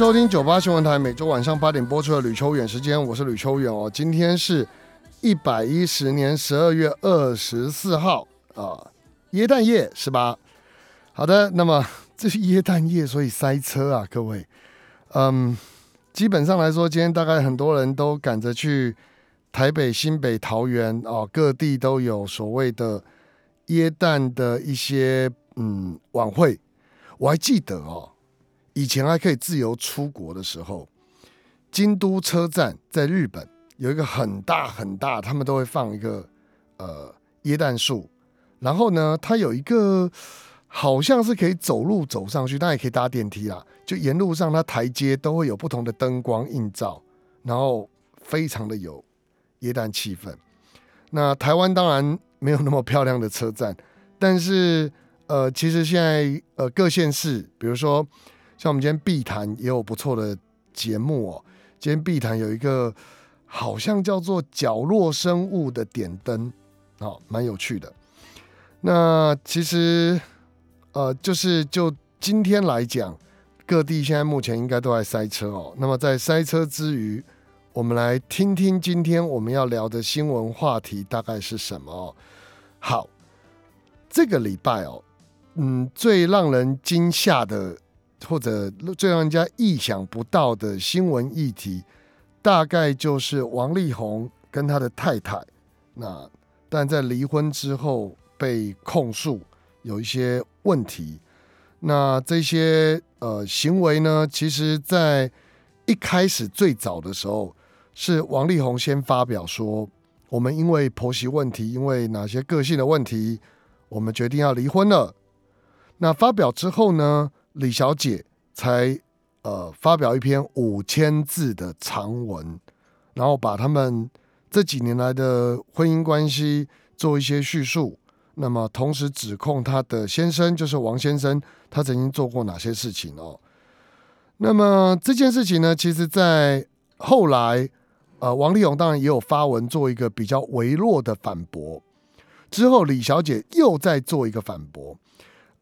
收听九八新闻台每周晚上八点播出的吕秋远时间，我是吕秋远哦。今天是一百一十年十二月二十四号啊，耶诞夜是吧？好的，那么这是耶诞夜，所以塞车啊，各位。嗯，基本上来说，今天大概很多人都赶着去台北、新北、桃园哦，各地都有所谓的耶诞的一些嗯晚会。我还记得哦。以前还可以自由出国的时候，京都车站在日本有一个很大很大，他们都会放一个呃椰蛋树，然后呢，它有一个好像是可以走路走上去，但也可以搭电梯啦。就沿路上它台阶都会有不同的灯光映照，然后非常的有椰蛋气氛。那台湾当然没有那么漂亮的车站，但是呃，其实现在呃各县市，比如说。像我们今天必谈也有不错的节目哦。今天必谈有一个好像叫做角落生物的点灯，哦，蛮有趣的。那其实呃，就是就今天来讲，各地现在目前应该都在塞车哦。那么在塞车之余，我们来听听今天我们要聊的新闻话题大概是什么？好，这个礼拜哦，嗯，最让人惊吓的。或者最让人家意想不到的新闻议题，大概就是王力宏跟他的太太，那但在离婚之后被控诉有一些问题。那这些呃行为呢，其实在一开始最早的时候，是王力宏先发表说，我们因为婆媳问题，因为哪些个性的问题，我们决定要离婚了。那发表之后呢？李小姐才呃发表一篇五千字的长文，然后把他们这几年来的婚姻关系做一些叙述。那么同时指控他的先生就是王先生，他曾经做过哪些事情哦？那么这件事情呢，其实在后来呃，王力宏当然也有发文做一个比较微弱的反驳。之后李小姐又在做一个反驳。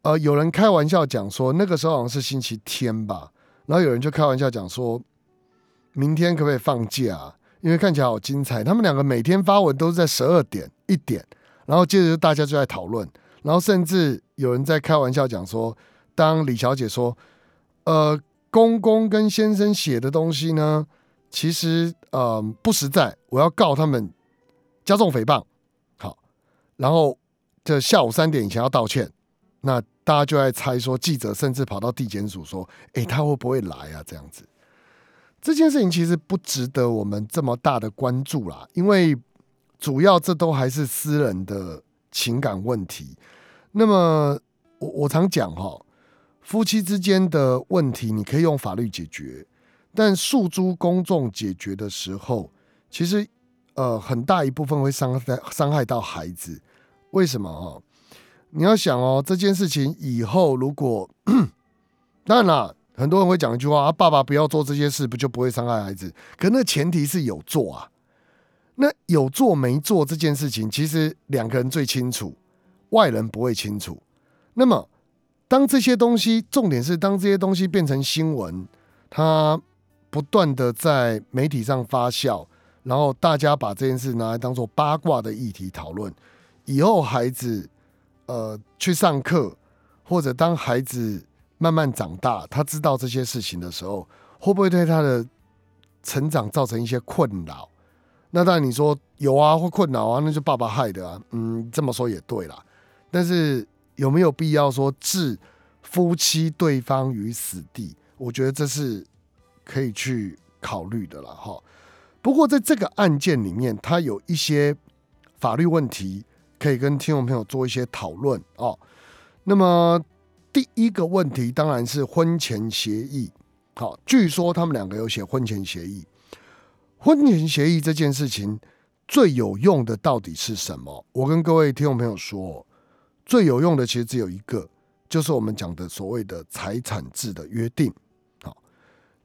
呃，有人开玩笑讲说，那个时候好像是星期天吧，然后有人就开玩笑讲说，明天可不可以放假？因为看起来好精彩。他们两个每天发文都是在十二点一点，然后接着大家就在讨论，然后甚至有人在开玩笑讲说，当李小姐说，呃，公公跟先生写的东西呢，其实呃不实在，我要告他们加重诽谤。好，然后这下午三点以前要道歉。那大家就在猜说，记者甚至跑到地检署说：“哎，他会不会来啊？”这样子，这件事情其实不值得我们这么大的关注啦，因为主要这都还是私人的情感问题。那么，我我常讲哈，夫妻之间的问题你可以用法律解决，但诉诸公众解决的时候，其实呃很大一部分会伤害伤害到孩子。为什么啊？你要想哦，这件事情以后如果，当然啦，很多人会讲一句话啊，爸爸不要做这些事，不就不会伤害孩子？可那前提是有做啊。那有做没做这件事情，其实两个人最清楚，外人不会清楚。那么，当这些东西，重点是当这些东西变成新闻，它不断的在媒体上发酵，然后大家把这件事拿来当做八卦的议题讨论，以后孩子。呃，去上课，或者当孩子慢慢长大，他知道这些事情的时候，会不会对他的成长造成一些困扰？那当然你说有啊，会困扰啊，那就爸爸害的啊。嗯，这么说也对啦。但是有没有必要说置夫妻对方于死地？我觉得这是可以去考虑的了哈。不过在这个案件里面，它有一些法律问题，可以跟听众朋友做一些讨论哦。那么第一个问题当然是婚前协议。好，据说他们两个有写婚前协议。婚前协议这件事情最有用的到底是什么？我跟各位听众朋友说，最有用的其实只有一个，就是我们讲的所谓的财产制的约定。好，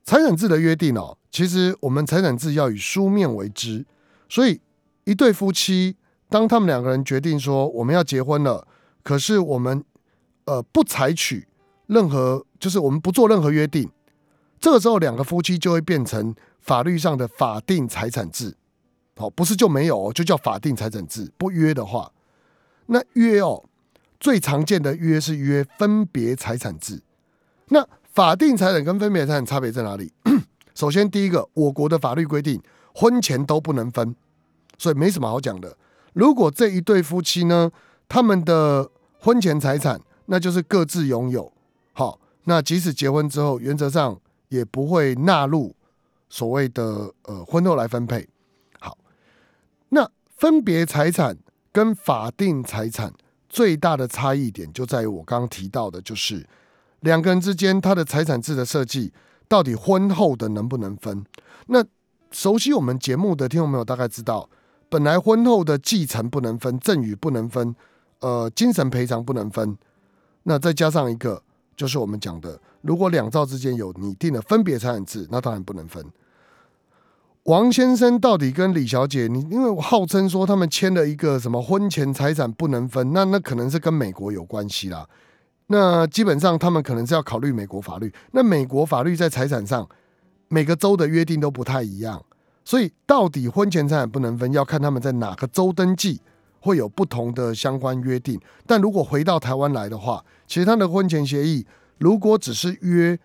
财产制的约定哦，其实我们财产制要以书面为之，所以一对夫妻当他们两个人决定说我们要结婚了，可是我们呃不采取任何，就是我们不做任何约定，这个时候两个夫妻就会变成。法律上的法定财产制，好，不是就没有哦，就叫法定财产制。不约的话，那约哦，最常见的约是约分别财产制。那法定财产跟分别财产差别在哪里？首先，第一个，我国的法律规定婚前都不能分，所以没什么好讲的。如果这一对夫妻呢，他们的婚前财产那就是各自拥有，好，那即使结婚之后，原则上也不会纳入。所谓的呃婚后来分配，好，那分别财产跟法定财产最大的差异点就在于我刚刚提到的，就是两个人之间他的财产制的设计到底婚后的能不能分？那熟悉我们节目的听众朋友大概知道，本来婚后的继承不能分，赠与不能分，呃，精神赔偿不能分，那再加上一个就是我们讲的，如果两造之间有拟定的分别财产制，那当然不能分。王先生到底跟李小姐，你因为我号称说他们签了一个什么婚前财产不能分，那那可能是跟美国有关系啦。那基本上他们可能是要考虑美国法律。那美国法律在财产上每个州的约定都不太一样，所以到底婚前财产不能分，要看他们在哪个州登记会有不同的相关约定。但如果回到台湾来的话，其实他的婚前协议如果只是约。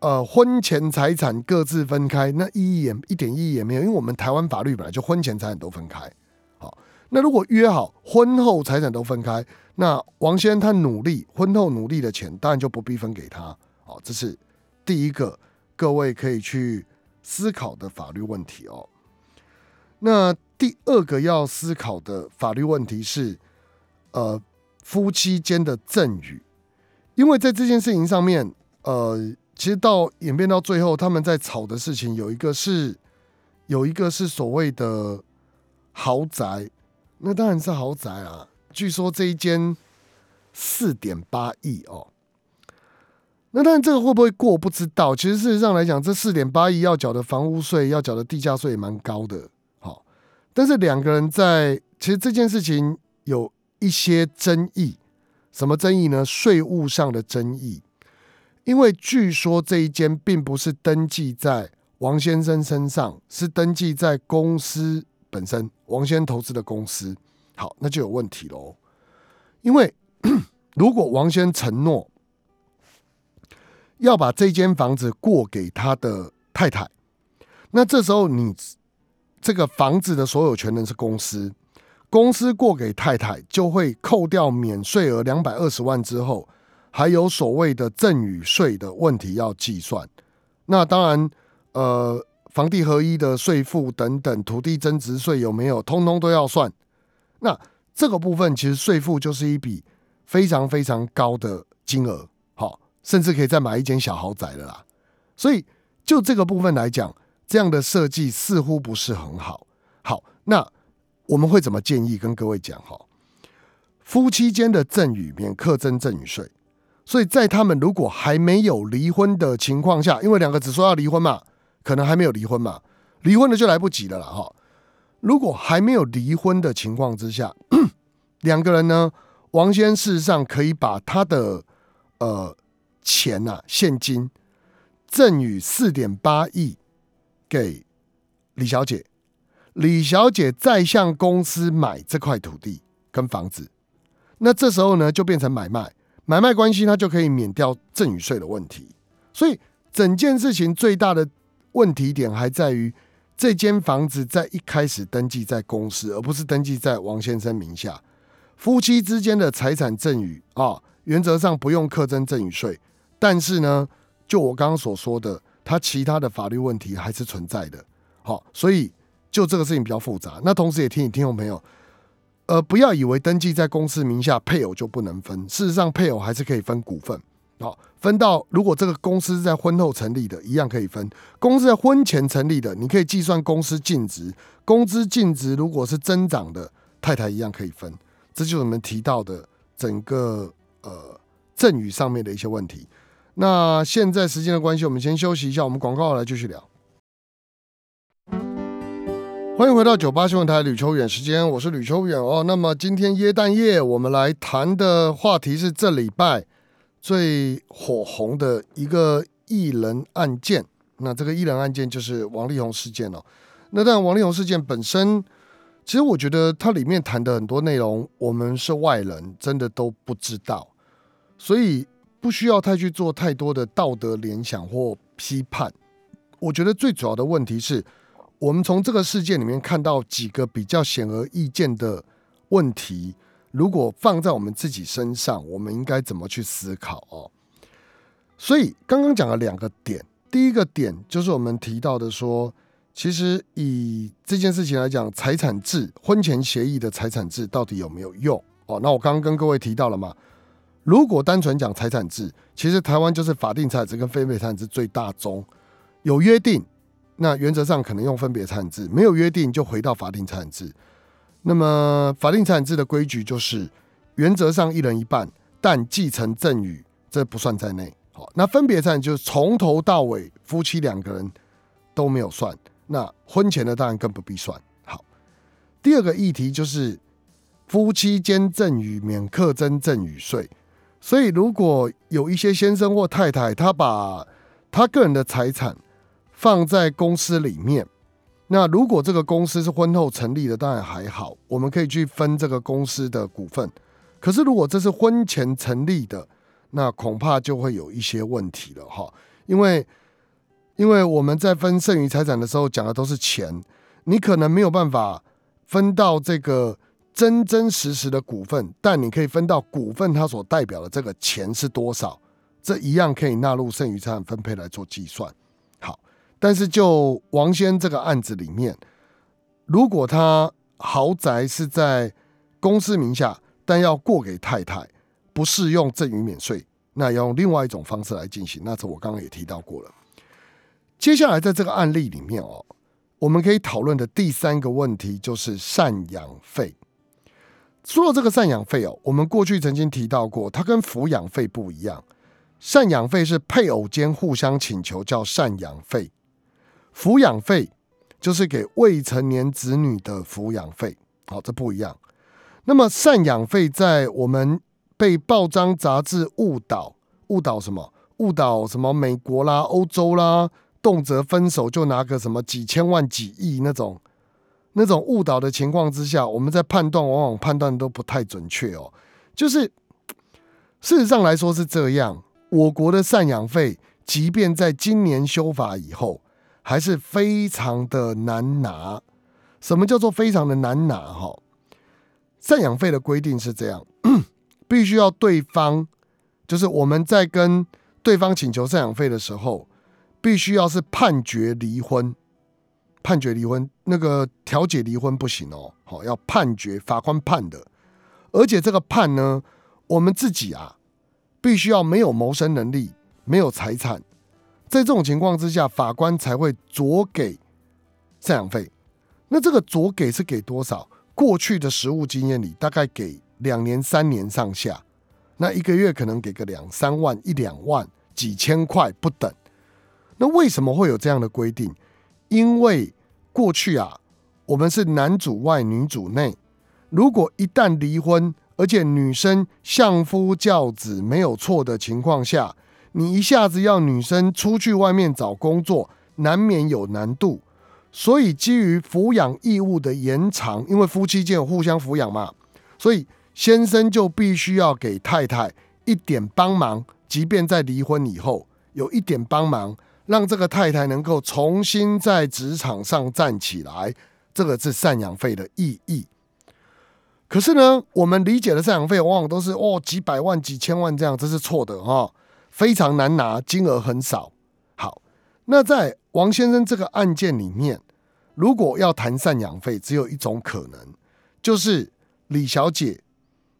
呃，婚前财产各自分开，那意义也一点意义也没有，因为我们台湾法律本来就婚前财产都分开。好，那如果约好婚后财产都分开，那王先生他努力婚后努力的钱，当然就不必分给他。好，这是第一个各位可以去思考的法律问题哦。那第二个要思考的法律问题是，呃，夫妻间的赠与，因为在这件事情上面，呃。其实到演变到最后，他们在吵的事情有一个是，有一个是所谓的豪宅，那当然是豪宅啊。据说这一间四点八亿哦，那但这个会不会过不知道。其实事实上来讲，这四点八亿要缴的房屋税、要缴的地价税也蛮高的。好，但是两个人在其实这件事情有一些争议，什么争议呢？税务上的争议。因为据说这一间并不是登记在王先生身上，是登记在公司本身，王先生投资的公司。好，那就有问题喽。因为 如果王先生承诺要把这间房子过给他的太太，那这时候你这个房子的所有权人是公司，公司过给太太就会扣掉免税额两百二十万之后。还有所谓的赠与税的问题要计算，那当然，呃，房地合一的税负等等，土地增值税有没有，通通都要算。那这个部分其实税负就是一笔非常非常高的金额，甚至可以再买一间小豪宅了啦。所以就这个部分来讲，这样的设计似乎不是很好。好，那我们会怎么建议跟各位讲？哈，夫妻间的赠与免课征赠与税。所以在他们如果还没有离婚的情况下，因为两个只说要离婚嘛，可能还没有离婚嘛，离婚了就来不及了啦哈。如果还没有离婚的情况之下，两个人呢，王先事实上可以把他的呃钱呐，现金赠与四点八亿给李小姐，李小姐再向公司买这块土地跟房子，那这时候呢就变成买卖。买卖关系，它就可以免掉赠与税的问题。所以整件事情最大的问题点还在于，这间房子在一开始登记在公司，而不是登记在王先生名下。夫妻之间的财产赠与啊，原则上不用课征赠与税。但是呢，就我刚刚所说的，他其他的法律问题还是存在的。好，所以就这个事情比较复杂。那同时也提醒听众朋友，呃，不要以为登记在公司名下配偶就不能分，事实上配偶还是可以分股份。好，分到如果这个公司在婚后成立的，一样可以分。公司在婚前成立的，你可以计算公司净值，工资净值如果是增长的，太太一样可以分。这就是我们提到的整个呃赠与上面的一些问题。那现在时间的关系，我们先休息一下，我们广告来继续聊。欢迎回到九八新闻台吕秋远时间，我是吕秋远哦。那么今天耶诞夜，我们来谈的话题是这礼拜最火红的一个艺人案件。那这个艺人案件就是王力宏事件哦。那但王力宏事件本身，其实我觉得它里面谈的很多内容，我们是外人，真的都不知道，所以不需要太去做太多的道德联想或批判。我觉得最主要的问题是。我们从这个事件里面看到几个比较显而易见的问题，如果放在我们自己身上，我们应该怎么去思考哦？所以刚刚讲了两个点，第一个点就是我们提到的说，其实以这件事情来讲，财产制婚前协议的财产制到底有没有用？哦，那我刚刚跟各位提到了嘛，如果单纯讲财产制，其实台湾就是法定财产制跟非法财产制最大宗，有约定。那原则上可能用分别财产制，没有约定就回到法定财产制。那么法定财产制的规矩就是，原则上一人一半，但继承赠与这不算在内。好，那分别财产就是从头到尾夫妻两个人都没有算，那婚前的当然更不必算。好，第二个议题就是夫妻间赠与免课征赠与税，所以如果有一些先生或太太，他把他个人的财产放在公司里面，那如果这个公司是婚后成立的，当然还好，我们可以去分这个公司的股份。可是如果这是婚前成立的，那恐怕就会有一些问题了哈。因为因为我们在分剩余财产的时候讲的都是钱，你可能没有办法分到这个真真实实的股份，但你可以分到股份它所代表的这个钱是多少，这一样可以纳入剩余财产分配来做计算。好但是就王先这个案子里面，如果他豪宅是在公司名下，但要过给太太，不适用赠与免税，那要用另外一种方式来进行。那这我刚刚也提到过了。接下来在这个案例里面哦，我们可以讨论的第三个问题就是赡养费。说到这个赡养费哦，我们过去曾经提到过，它跟抚养费不一样。赡养费是配偶间互相请求叫赡养费。抚养费就是给未成年子女的抚养费，好，这不一样。那么赡养费在我们被报章杂志误导，误导什么？误导什么？美国啦、欧洲啦，动辄分手就拿个什么几千万、几亿那种，那种误导的情况之下，我们在判断往往判断都不太准确哦。就是事实上来说是这样，我国的赡养费，即便在今年修法以后。还是非常的难拿。什么叫做非常的难拿？哈，赡养费的规定是这样：必须要对方，就是我们在跟对方请求赡养费的时候，必须要是判决离婚，判决离婚，那个调解离婚不行哦。好，要判决法官判的，而且这个判呢，我们自己啊，必须要没有谋生能力，没有财产。在这种情况之下，法官才会酌给赡养费。那这个酌给是给多少？过去的实务经验里，大概给两年、三年上下。那一个月可能给个两三万、一两万、几千块不等。那为什么会有这样的规定？因为过去啊，我们是男主外女主内。如果一旦离婚，而且女生相夫教子没有错的情况下，你一下子要女生出去外面找工作，难免有难度，所以基于抚养义务的延长，因为夫妻间有互相抚养嘛，所以先生就必须要给太太一点帮忙，即便在离婚以后有一点帮忙，让这个太太能够重新在职场上站起来，这个是赡养费的意义。可是呢，我们理解的赡养费往往都是哦几百万、几千万这样，这是错的哈。非常难拿，金额很少。好，那在王先生这个案件里面，如果要谈赡养费，只有一种可能，就是李小姐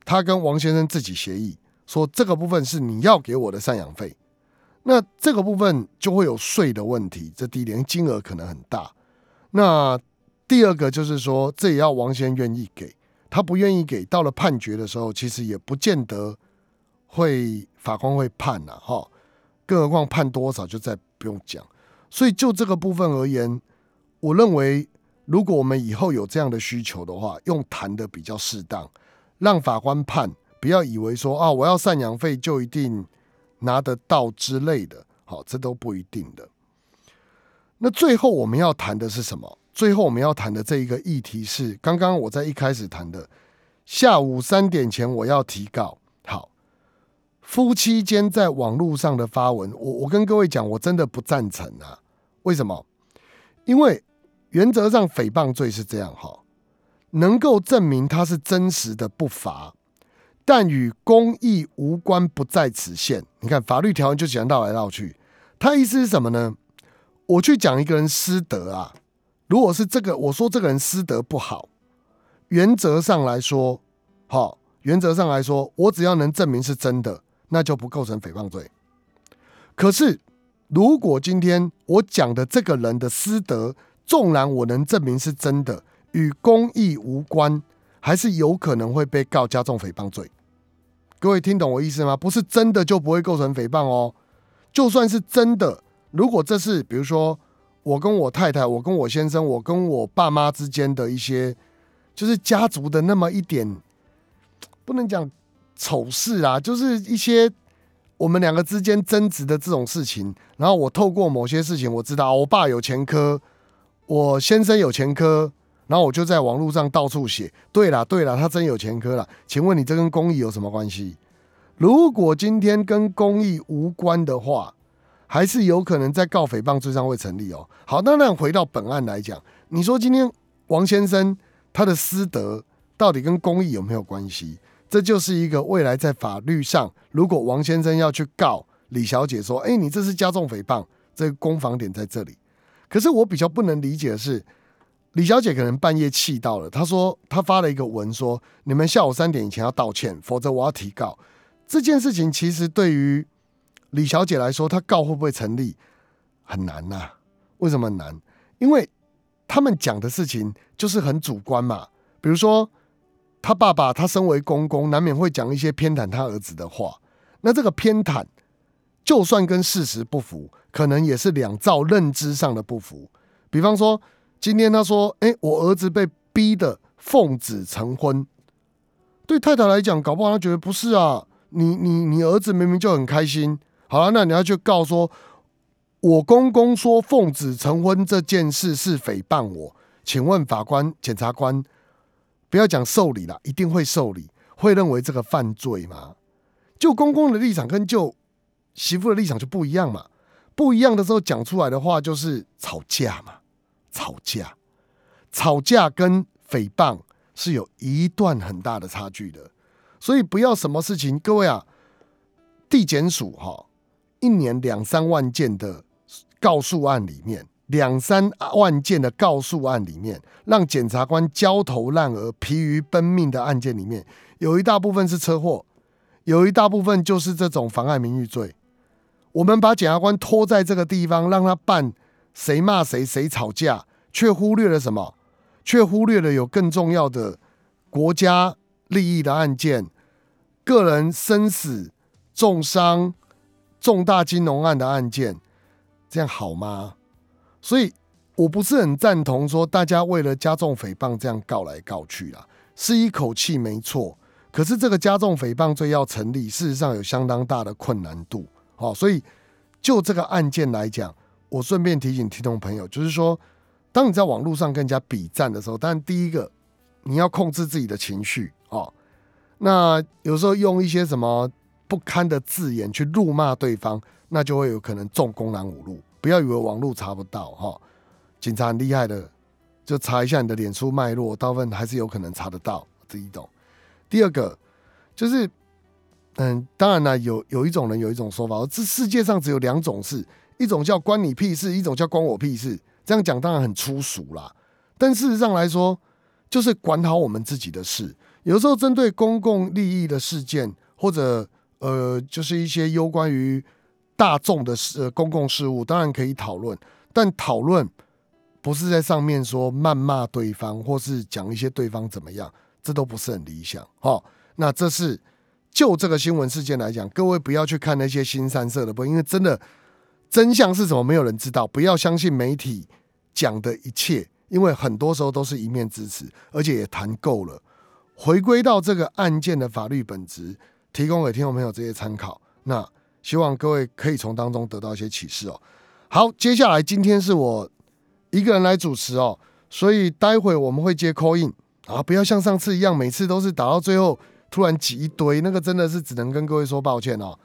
她跟王先生自己协议说，这个部分是你要给我的赡养费，那这个部分就会有税的问题，这第一点金额可能很大。那第二个就是说，这也要王先愿意给，他不愿意给，到了判决的时候，其实也不见得会法官会判呐，哈，更何况判多少就再不用讲。所以就这个部分而言，我认为如果我们以后有这样的需求的话，用谈的比较适当，让法官判，不要以为说啊，我要赡养费就一定拿得到之类的，好，这都不一定的。那最后我们要谈的是什么？最后我们要谈的这一个议题是，刚刚我在一开始谈的，下午三点前我要提告。好，夫妻间在网络上的发文，我我跟各位讲，我真的不赞成啊。为什么？因为原则上诽谤罪是这样哈，能够证明它是真实的不罚，但与公益无关，不在此限。你看法律条文就喜欢绕来绕去，他意思是什么呢？我去讲一个人私德啊，如果是这个，我说这个人私德不好，原则上来说，好，原则上来说，我只要能证明是真的，那就不构成诽谤罪。可是，如果今天我讲的这个人的私德，纵然我能证明是真的，与公益无关，还是有可能会被告加重诽谤罪。各位听懂我意思吗？不是真的就不会构成诽谤哦，就算是真的。如果这是比如说我跟我太太，我跟我先生，我跟我爸妈之间的一些，就是家族的那么一点，不能讲丑事啊，就是一些我们两个之间争执的这种事情。然后我透过某些事情，我知道我爸有前科，我先生有前科，然后我就在网络上到处写。对了，对了，他真有前科了。请问你这跟公益有什么关系？如果今天跟公益无关的话。还是有可能在告诽谤罪上会成立哦。好，那那回到本案来讲，你说今天王先生他的私德到底跟公益有没有关系？这就是一个未来在法律上，如果王先生要去告李小姐说：“哎，你这是加重诽谤。”这个攻防点在这里。可是我比较不能理解的是，李小姐可能半夜气到了，她说她发了一个文说：“你们下午三点以前要道歉，否则我要提告。”这件事情其实对于。李小姐来说，她告会不会成立很难呐？为什么难？因为他们讲的事情就是很主观嘛。比如说，他爸爸他身为公公，难免会讲一些偏袒他儿子的话。那这个偏袒，就算跟事实不符，可能也是两造认知上的不符。比方说，今天他说：“哎，我儿子被逼的奉子成婚。”对太太来讲，搞不好他觉得不是啊。你你你儿子明明就很开心。好了，那你要去告说，我公公说奉子成婚这件事是诽谤我，请问法官、检察官，不要讲受理了，一定会受理，会认为这个犯罪吗？就公公的立场跟就媳妇的立场就不一样嘛，不一样的时候讲出来的话就是吵架嘛，吵架，吵架跟诽谤是有一段很大的差距的，所以不要什么事情，各位啊，地检署哈。一年两三万件的告诉案里面，两三万件的告诉案里面，让检察官焦头烂额、疲于奔命的案件里面，有一大部分是车祸，有一大部分就是这种妨碍名誉罪。我们把检察官拖在这个地方，让他办谁骂谁、谁吵架，却忽略了什么？却忽略了有更重要的国家利益的案件，个人生死、重伤。重大金融案的案件，这样好吗？所以我不是很赞同说大家为了加重诽谤这样告来告去啦，是一口气没错。可是这个加重诽谤罪要成立，事实上有相当大的困难度。好，所以就这个案件来讲，我顺便提醒听众朋友，就是说，当你在网络上跟人家比战的时候，当然第一个你要控制自己的情绪哦。那有时候用一些什么？不堪的字眼去辱骂对方，那就会有可能中公然侮辱。不要以为网络查不到哈，警察很厉害的，就查一下你的脸书脉络，大部分还是有可能查得到。这一种，第二个就是，嗯，当然了，有有一种人有一种说法，这世界上只有两种事，一种叫关你屁事，一种叫关我屁事。这样讲当然很粗俗啦，但事实上来说，就是管好我们自己的事。有时候针对公共利益的事件，或者呃，就是一些攸关于大众的事、公共事务，当然可以讨论，但讨论不是在上面说谩骂对方，或是讲一些对方怎么样，这都不是很理想。哈，那这是就这个新闻事件来讲，各位不要去看那些新三色的不，因为真的真相是什么，没有人知道。不要相信媒体讲的一切，因为很多时候都是一面之词，而且也谈够了。回归到这个案件的法律本质，提供给听众朋友这些参考。那希望各位可以从当中得到一些启示哦。好，接下来今天是我一个人来主持哦，所以待会我们会接 call in 啊，不要像上次一样，每次都是打到最后突然挤一堆，那个真的是只能跟各位说抱歉哦。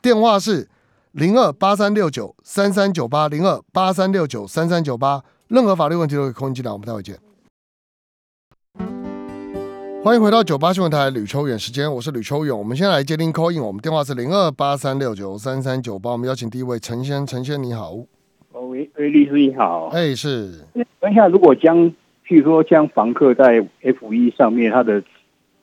电话是零二八三六九三三九八零二八三六九三三九八，任何法律问题都可以空进来，我们待会见。欢迎回到九八新闻台吕秋远时间，我是吕秋远。我们先来接听 call in，我们电话是零二八三六九三三九八。我们邀请第一位陈先，陈先你好。哦，喂喂，律师你好。哎，是。等一下，如果将譬如说将房客在 F 一上面他的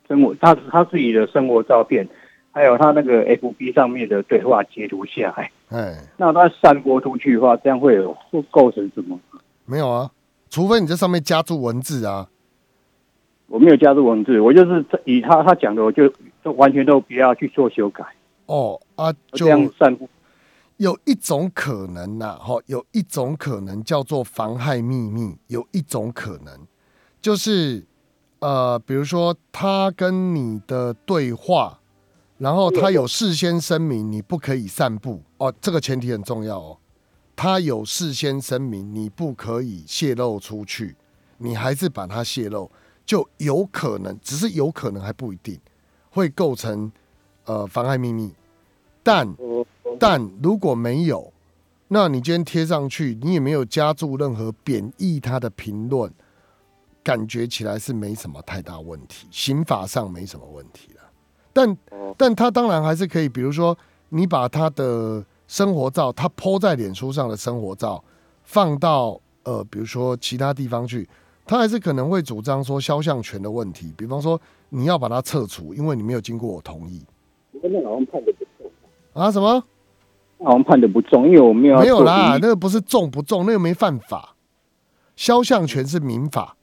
生活，他他自己的生活照片，还有他那个 F B 上面的对话截图下来，哎，那他散播出去的话，这样会有会构成什么？没有啊，除非你在上面加注文字啊。我没有加注文字，我就是以他他讲的，我就都完全都不要去做修改。哦啊，就这样散布。有一种可能呐，哈，有一种可能叫做妨害秘密。有一种可能就是呃，比如说他跟你的对话，然后他有事先声明你不可以散布哦，这个前提很重要哦。他有事先声明你不可以泄露出去，你还是把它泄露。就有可能，只是有可能还不一定会构成呃妨碍秘密，但但如果没有，那你今天贴上去，你也没有加注任何贬义他的评论，感觉起来是没什么太大问题，刑法上没什么问题了。但但他当然还是可以，比如说你把他的生活照，他 PO 在脸书上的生活照，放到呃比如说其他地方去。他还是可能会主张说肖像权的问题，比方说你要把它撤除，因为你没有经过我同意。那好像判的不重啊？什么？好像判的不重，因为我没有没有啦，那个不是重不重，那个没犯法。肖像权是民法。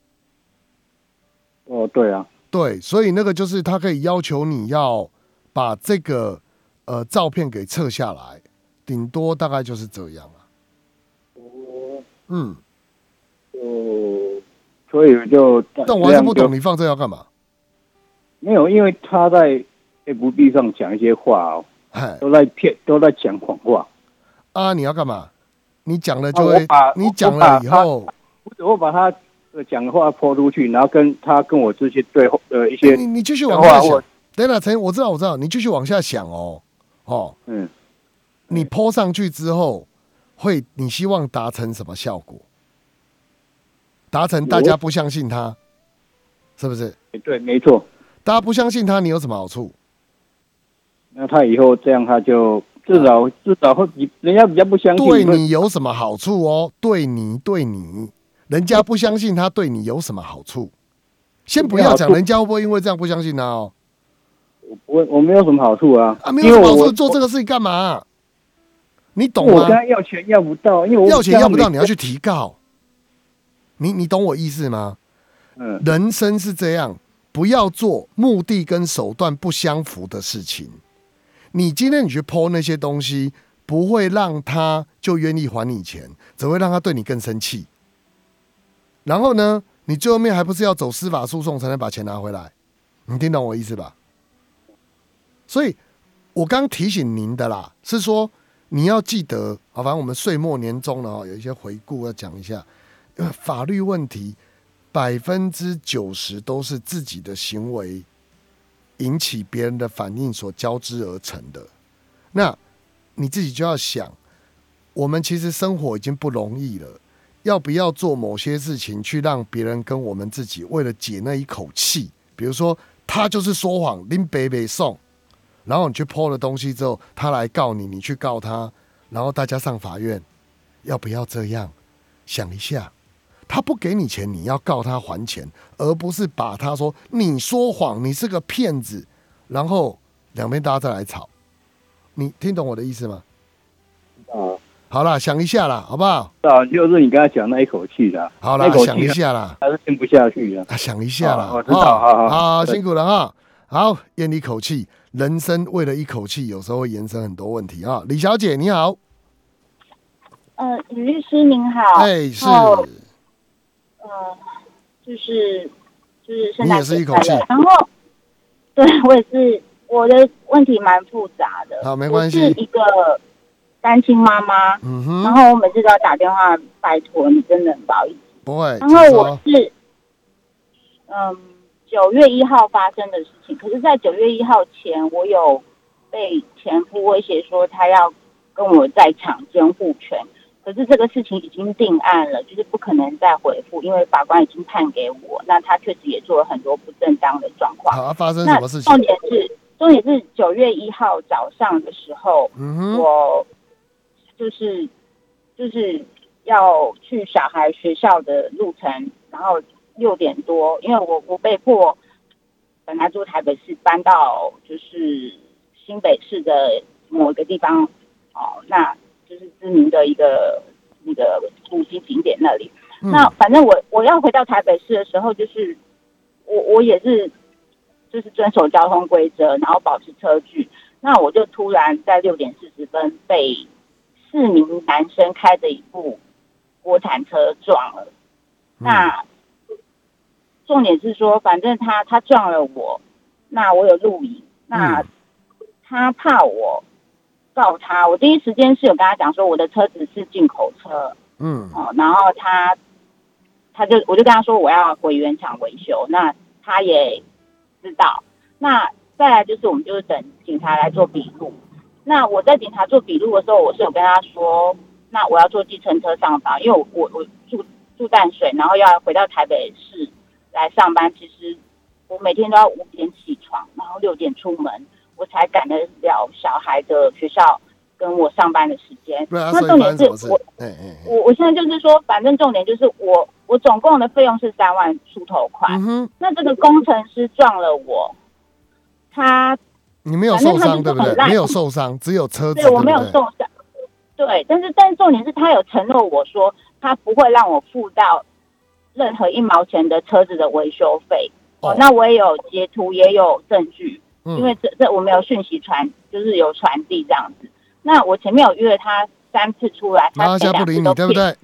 哦，对啊，对，所以那个就是他可以要求你要把这个呃照片给撤下来，顶多大概就是这样啊。哦，嗯。所以就，但我还是不懂你放这要干嘛？没有，因为他在 FB 上讲一些话哦，都在骗，都在讲谎话。啊，你要干嘛？你讲了就会，你讲了以后，我把他讲的话泼出去，然后跟他跟我这些对呃一些，你你继续往下想。等等，陈，我知道，我知道，你继续往下想哦，哦，嗯，你泼上去之后，会你希望达成什么效果？达成大家不相信他，是不是？对，没错。大家不相信他，你有什么好处？那他以后这样，他就至少至少会比人家比较不相信。对你有什么好处哦？对你对你，人家不相信他，对你有什么好处？先不要讲人家会不会因为这样不相信他哦。我我我没有什么好处啊，啊，没有什么好处，做这个事情干嘛？你懂吗？我跟他要钱要不到，因为要钱要不到，你要去提告。你你懂我意思吗？嗯，人生是这样，不要做目的跟手段不相符的事情。你今天你去剖那些东西，不会让他就愿意还你钱，只会让他对你更生气。然后呢，你最后面还不是要走司法诉讼才能把钱拿回来？你听懂我意思吧？所以，我刚提醒您的啦，是说你要记得，好，反正我们岁末年终了哦，有一些回顾要讲一下。因为法律问题，百分之九十都是自己的行为引起别人的反应所交织而成的。那你自己就要想，我们其实生活已经不容易了，要不要做某些事情去让别人跟我们自己为了解那一口气？比如说，他就是说谎，拎北北送，然后你去泼了东西之后，他来告你，你去告他，然后大家上法院，要不要这样？想一下。他不给你钱，你要告他还钱，而不是把他说你说谎，你是个骗子，然后两边大家再来吵。你听懂我的意思吗？哦，好了，想一下啦，好不好？啊，就是你刚才讲那一口气的，好了，想一下啦，还是听不下去啊，想一下啦，我知道，好好辛苦了哈，好咽一口气，人生为了一口气，有时候会延伸很多问题啊。李小姐你好，呃，李律师您好，哎是。呃，就是就是现在也是一口气，然后对我也是，我的问题蛮复杂的。好，没关系。是一个单亲妈妈，嗯哼。然后我每次都要打电话拜托你，真的很不好意思。不会。然后我是，嗯，九月一号发生的事情。可是，在九月一号前，我有被前夫威胁说他要跟我在场监护权。可是这个事情已经定案了，就是不可能再回复，因为法官已经判给我。那他确实也做了很多不正当的状况。好，发生什么事情？重点是，重点是九月一号早上的时候，我就是就是要去小孩学校的路程，然后六点多，因为我我被迫本来住台北市，搬到就是新北市的某一个地方。哦，那。就是知名的一个那个古迹景点那里。那反正我我要回到台北市的时候，就是我我也是就是遵守交通规则，然后保持车距。那我就突然在六点四十分被四名男生开着一部国产车撞了。那重点是说，反正他他撞了我，那我有录影。那他怕我。告他，我第一时间是有跟他讲说我的车子是进口车，嗯，哦，然后他他就我就跟他说我要回原厂维修，那他也知道。那再来就是我们就是等警察来做笔录。那我在警察做笔录的时候，我是有跟他说，那我要坐计程车上班，因为我我我住住淡水，然后要回到台北市来上班。其实我每天都要五点起床，然后六点出门。我才赶得了小孩的学校跟我上班的时间。那重点是我，我我现在就是说，反正重点就是我，我总共的费用是三万出头块。那这个工程师撞了我，他你没有受伤对不对？没有受伤，只有车子。对我没有受伤。对，但是但是重点是他有承诺我说，他不会让我付到任何一毛钱的车子的维修费。哦，那我也有截图，也有证据。因为这这我没有讯息传，就是有传递这样子。那我前面有约他三次出来，他现在不理你，对不对？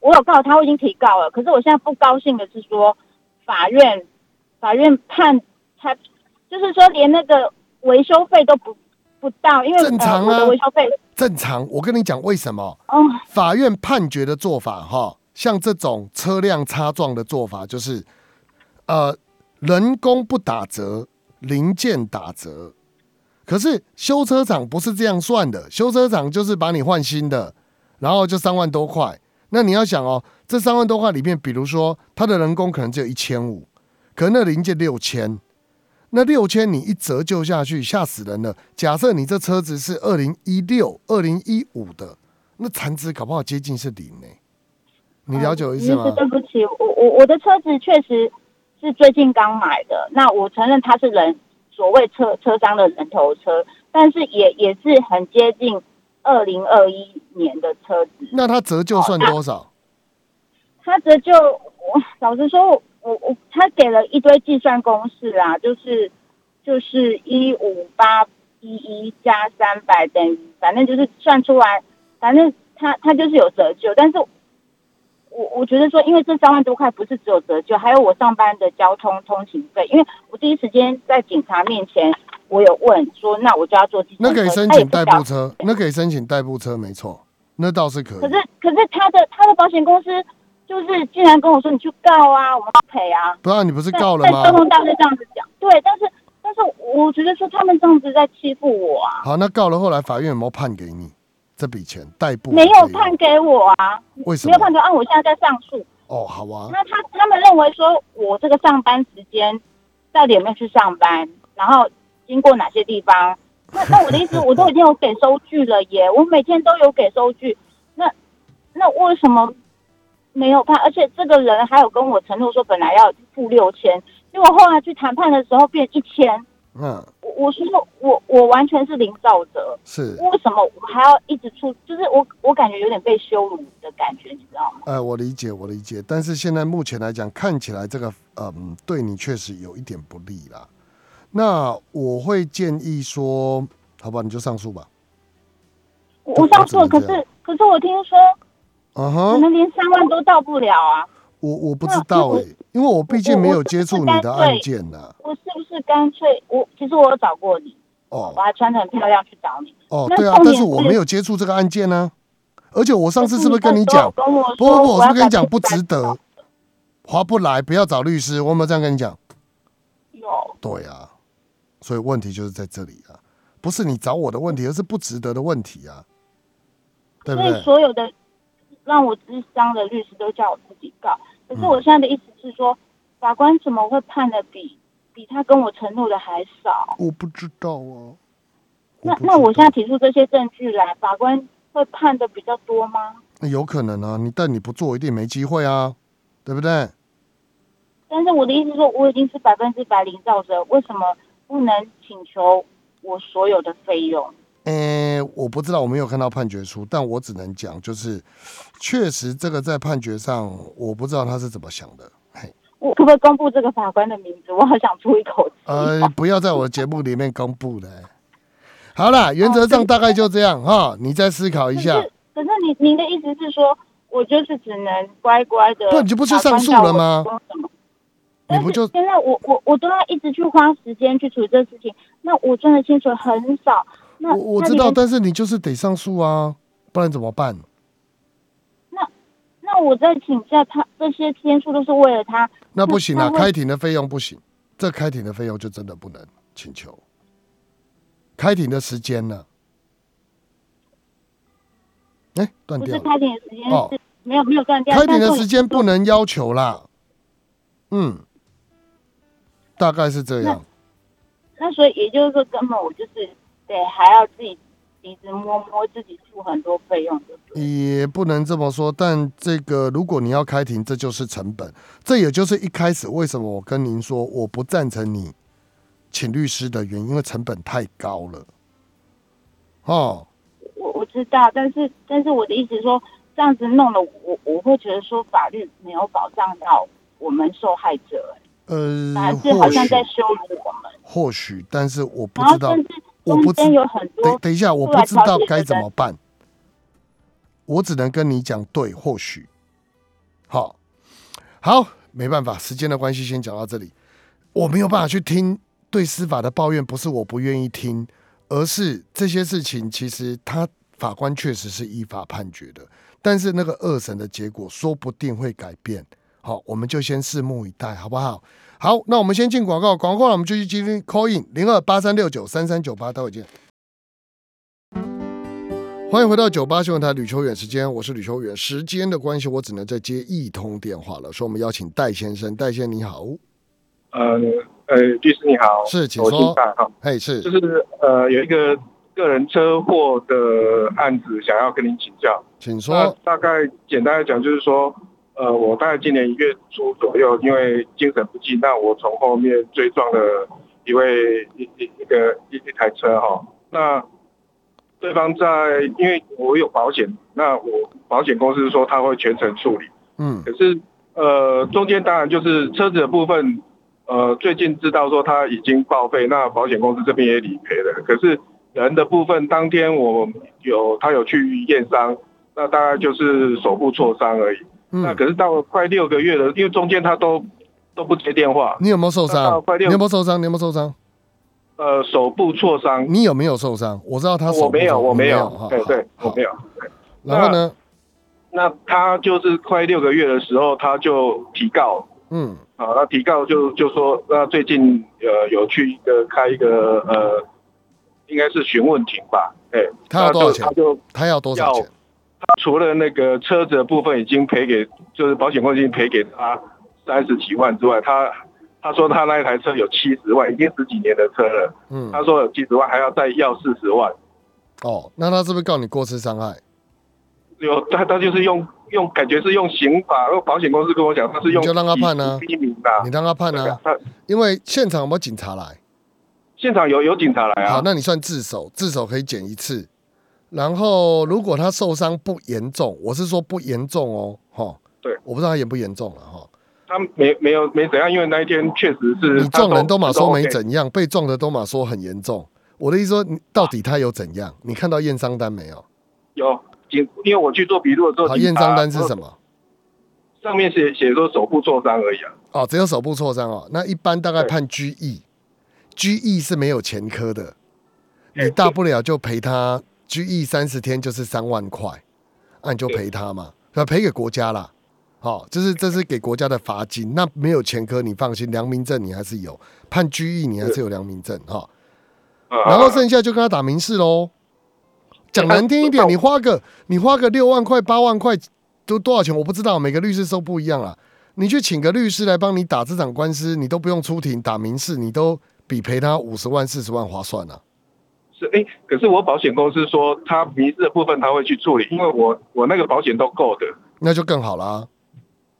我有告他，我已经提告了。可是我现在不高兴的是说，法院法院判他，就是说连那个维修费都不不到，因为正常啊，维修费正常。我跟你讲为什么？哦，法院判决的做法哈，像这种车辆擦撞的做法，就是呃，人工不打折。零件打折，可是修车厂不是这样算的。修车厂就是把你换新的，然后就三万多块。那你要想哦，这三万多块里面，比如说他的人工可能只有一千五，可能那零件六千，那六千你一折旧下去，吓死人了。假设你这车子是二零一六、二零一五的，那残值搞不好接近是零呢。你了解我意思吗？对不起，我我我的车子确实。是最近刚买的，那我承认它是人所谓车车商的人头车，但是也也是很接近二零二一年的车子。那它折旧算多少？它折旧，我老实说，我我他给了一堆计算公式啊，就是就是一五八一一加三百等于，反正就是算出来，反正他他就是有折旧，但是。我我觉得说，因为这三万多块不是只有折旧，还有我上班的交通通勤费。因为我第一时间在警察面前，我有问说，那我就要坐那可以申请代步车，那可以申请代步车，没错，那倒是可以。可是可是他的他的保险公司就是竟然跟我说，你去告啊，我们赔啊。不然你不是告了吗？交通大队这样子讲，对，但是但是我觉得说他们这样子在欺负我啊。好，那告了，后来法院有没有判给你？这笔钱代步没有判给我啊？为什么没有判给我？啊，我现在在上诉。哦，好啊。那他他们认为说我这个上班时间到底有没有去上班？然后经过哪些地方？那那我的意思，我都已经有给收据了耶，我每天都有给收据。那那为什么没有判，而且这个人还有跟我承诺说本来要付六千，结果后来去谈判的时候变一千。嗯，我我说我我完全是零造者，是为什么我还要一直出？就是我我感觉有点被羞辱的感觉，你知道吗？呃，我理解，我理解，但是现在目前来讲，看起来这个嗯，对你确实有一点不利啦。那我会建议说，好吧，你就上诉吧。我上诉，可是可是我听说，嗯哼，可能连三万都到不了啊。我我不知道哎，因为我毕竟没有接触你的案件呢。我是不是干脆我其实我有找过你哦，我还穿的很漂亮去找你哦。对啊，但是我没有接触这个案件呢。而且我上次是不是跟你讲？不不不，我是不是跟你讲不值得，划不来，不要找律师。我有没有这样跟你讲？有。对啊，所以问题就是在这里啊，不是你找我的问题，而是不值得的问题啊，对不对？所有的让我智商的律师都叫我自己告。可是我现在的意思是说，法官怎么会判的比比他跟我承诺的还少？我不知道啊。那那我现在提出这些证据来，法官会判的比较多吗？那有可能啊，你但你不做一定没机会啊，对不对？但是我的意思说，我已经是百分之百零造者，为什么不能请求我所有的费用？诶，我不知道，我没有看到判决书，但我只能讲，就是确实这个在判决上，我不知道他是怎么想的。嘿，我可不可以公布这个法官的名字？我好想出一口气。呃，不要在我的节目里面公布的。好了，原则上大概就这样哈，你再思考一下。可是你您的意思是说，我就是只能乖乖的？不，你就不去上诉了吗？你不就现在我我我都要一直去花时间去处理这事情，那我赚的薪水很少。我我知道，但是你就是得上诉啊，不然怎么办？那那我再请假，他这些天数都是为了他。那不行啊，开庭的费用不行，这开庭的费用就真的不能请求。开庭的时间呢？哎，断掉。不是开庭的时间哦，没有没有断掉。开庭的时间不能要求啦。嗯，大概是这样。那所以也就是说，根本我就是。对，还要自己鼻子摸摸，自己付很多费用。也不能这么说，但这个如果你要开庭，这就是成本。这也就是一开始为什么我跟您说我不赞成你请律师的原因，因为成本太高了。哦，我我知道，但是但是我的意思说，这样子弄了，我我会觉得说法律没有保障到我们受害者。呃，还是好像在羞辱我们。或许，但是我不知道。我不知有很多，等等一下，我不知道该怎么办。我只能跟你讲，对，或许，好，好，没办法，时间的关系，先讲到这里。我没有办法去听对司法的抱怨，不是我不愿意听，而是这些事情其实他法官确实是依法判决的，但是那个二审的结果说不定会改变。好，我们就先拭目以待，好不好？好，那我们先进广告，广告了我们就去接听 call in 零二八三六九三三九八，待会见。欢迎回到九八新闻台吕秋远时间，我是吕秋远。时间的关系，我只能再接一通电话了。说我们邀请戴先生，戴先生你好。呃呃，律师你好，是，请说。哈，嘿，是，就是呃，有一个个人车祸的案子，想要跟您请教，请说。大概简单的讲，就是说。呃，我大概今年一月初左右，因为精神不济，那我从后面追撞了一位一一一个一一台车哈。那对方在，因为我有保险，那我保险公司说他会全程处理。嗯。可是呃，中间当然就是车子的部分，呃，最近知道说他已经报废，那保险公司这边也理赔了。可是人的部分，当天我有他有去验伤，那大概就是手部挫伤而已。那可是到了快六个月了，因为中间他都都不接电话。你有没有受伤？你有没有受伤？你有没有受伤？呃，手部挫伤。你有没有受伤？我知道他。我没有，我没有。对对，我没有。然后呢？那他就是快六个月的时候，他就提告。嗯。好，那提告就就说，那最近呃有去一个开一个呃，应该是询问庭吧？哎，他要多少钱？他就他要多少钱？除了那个车子的部分已经赔给，就是保险公司已经赔给他三十几万之外，他他说他那一台车有七十万，已经十几年的车了。嗯，他说有七十万，还要再要四十万。哦，那他是不是告你过失伤害？有他他就是用用感觉是用刑法，然后保险公司跟我讲他是用就让他判呢，第一名的，你让他判呢，他因为现场有没有警察来？现场有有警察来啊，好，那你算自首，自首可以减一次。然后如果他受伤不严重，我是说不严重哦，哈，对，我不知道他严不严重了哈。他没没有没怎样，因为那一天确实是你撞人都马说没怎样，被撞的都马说很严重。我的意思说，到底他有怎样？你看到验伤单没有？有，因因为我去做笔录的时候，好，验伤单是什么？上面写写说手部挫伤而已啊。哦，只有手部挫伤哦，那一般大概判拘役。拘役是没有前科的，你大不了就赔他拘役三十天，就是三万块，那你就赔他嘛，要赔给国家啦。好，这是这是给国家的罚金。那没有前科，你放心，良民证你还是有，判拘役你还是有良民证哈。然后剩下就跟他打民事喽。讲难听一点，你花个你花个六万块八万块都多少钱？我不知道，每个律师收不一样啊。你去请个律师来帮你打这场官司，你都不用出庭打民事，你都。比赔他五十万四十万划算呢？是哎，可是我保险公司说他民事的部分他会去处理，因为我我那个保险都够的，那就更好啦。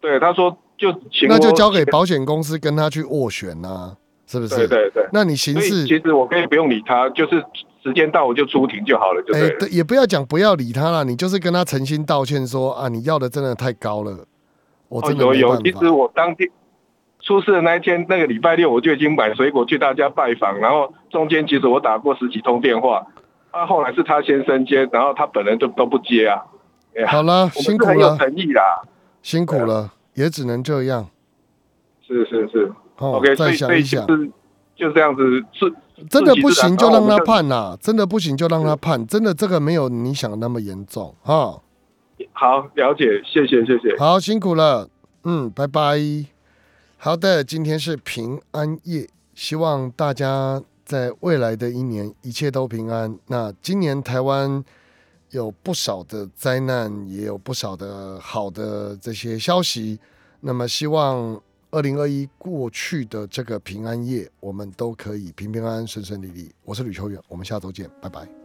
对，他说就请那就交给保险公司跟他去斡旋呐，是不是？对对对。那你刑事其实我可以不用理他，就是时间到我就出庭就好了，就也不要讲不要理他了，你就是跟他诚心道歉说啊，你要的真的太高了，我真的有有，其实我当天。出事的那一天，那个礼拜六，我就已经买水果去大家拜访，然后中间其实我打过十几通电话，啊，后来是他先生接，然后他本人就都不接啊。好了，辛苦了，有诚意啦，辛苦了，也只能这样。是是是，OK，再想一想，就这样子是，真的不行就让他判呐，真的不行就让他判，真的这个没有你想的那么严重哈。好，了解，谢谢谢谢，好辛苦了，嗯，拜拜。好的，今天是平安夜，希望大家在未来的一年一切都平安。那今年台湾有不少的灾难，也有不少的好的这些消息。那么希望二零二一过去的这个平安夜，我们都可以平平安安、顺顺利利。我是吕秋远，我们下周见，拜拜。